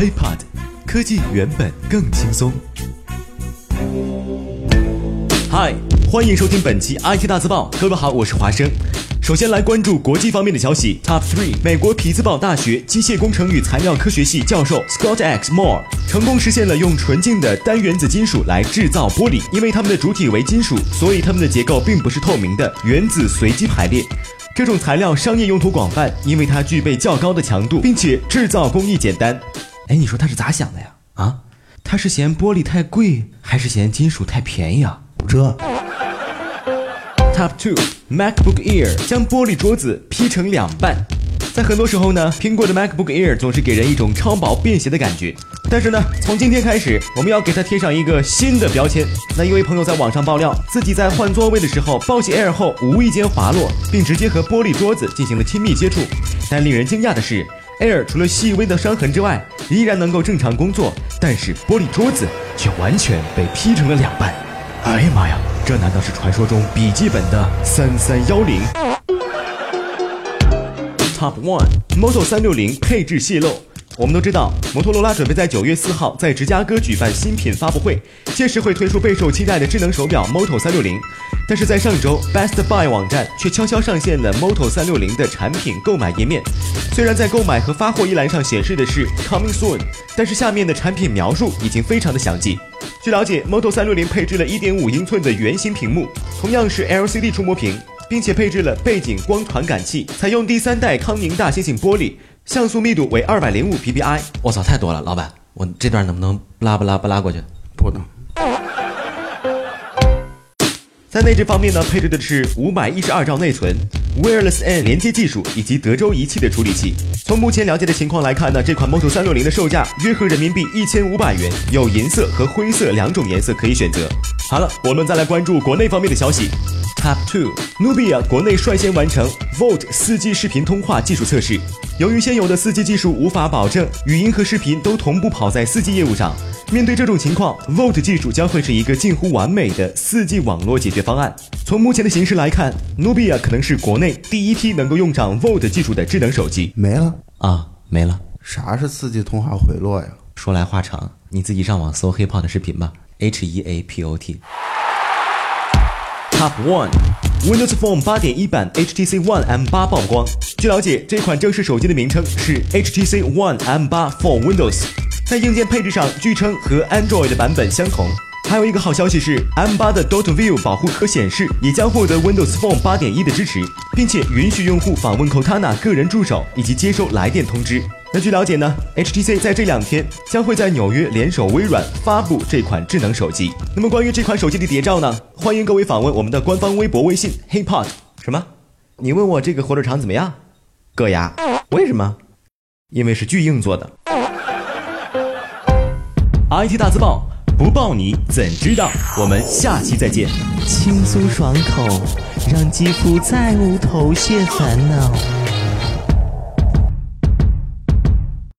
iPod 科技原本更轻松。嗨，欢迎收听本期 IT 大字报。各位好，我是华生。首先来关注国际方面的消息。Top three，美国匹兹堡大学机械工程与材料科学系教授 Scott X Moore 成功实现了用纯净的单原子金属来制造玻璃。因为它们的主体为金属，所以它们的结构并不是透明的，原子随机排列。这种材料商业用途广泛，因为它具备较高的强度，并且制造工艺简单。哎，你说他是咋想的呀？啊，他是嫌玻璃太贵，还是嫌金属太便宜啊？这 Top two MacBook Air 将玻璃桌子劈成两半。在很多时候呢，苹果的 MacBook Air 总是给人一种超薄便携的感觉。但是呢，从今天开始，我们要给它贴上一个新的标签。那一位朋友在网上爆料，自己在换座位的时候抱起 Air 后，无意间滑落，并直接和玻璃桌子进行了亲密接触。但令人惊讶的是，Air 除了细微的伤痕之外，依然能够正常工作，但是玻璃桌子却完全被劈成了两半。哎呀妈呀！这难道是传说中笔记本的三三幺零？Top One Moto 三六零配置泄露。我们都知道，摩托罗拉准备在九月四号在芝加哥举办新品发布会，届时会推出备受期待的智能手表 Moto 三六零。但是在上周，Best Buy 网站却悄悄上线了 Moto 三六零的产品购买页面。虽然在购买和发货一栏上显示的是 Coming Soon，但是下面的产品描述已经非常的详细。据了解，Moto 三六零配置了1.5英寸的圆形屏幕，同样是 LCD 触摸屏，并且配置了背景光传感器，采用第三代康宁大猩猩玻璃，像素密度为二百零五 PPI。我操，太多了，老板，我这段能不能不拉不拉不拉过去？不能。在内置方面呢，配置的是五百一十二兆内存，Wireless N 连接技术以及德州仪器的处理器。从目前了解的情况来看呢，这款 Moto 三六零的售价约合人民币一千五百元，有银色和灰色两种颜色可以选择。好了，我们再来关注国内方面的消息。Top two，Nubia 国内率先完成 Volt 四 G 视频通话技术测试。由于现有的四 G 技术无法保证语音和视频都同步跑在四 G 业务上。面对这种情况，Volt 技术将会是一个近乎完美的四 G 网络解决方案。从目前的形势来看，Nubia 可能是国内第一批能够用上 Volt 技术的智能手机。没了啊，没了。啥是四 G 通话回落呀？说来话长，你自己上网搜 HeyPod 的视频吧。H E A P O T。Top One，Windows Phone 8.1版 HTC One M8 曝光。据了解，这款正式手机的名称是 HTC One M8 for Windows。在硬件配置上，据称和 Android 的版本相同。还有一个好消息是，M8 的 Dot View 保护壳显示也将获得 Windows Phone 8.1的支持，并且允许用户访问 Cortana 个人助手以及接收来电通知。那据了解呢，HTC 在这两天将会在纽约联手微软发布这款智能手机。那么关于这款手机的谍照呢？欢迎各位访问我们的官方微博、微信 HeyPod。什么？你问我这个火腿肠怎么样？硌牙？为什么？因为是巨硬做的。IT 大字报不抱你怎知道？我们下期再见。轻松爽口，让肌肤再无头屑烦恼。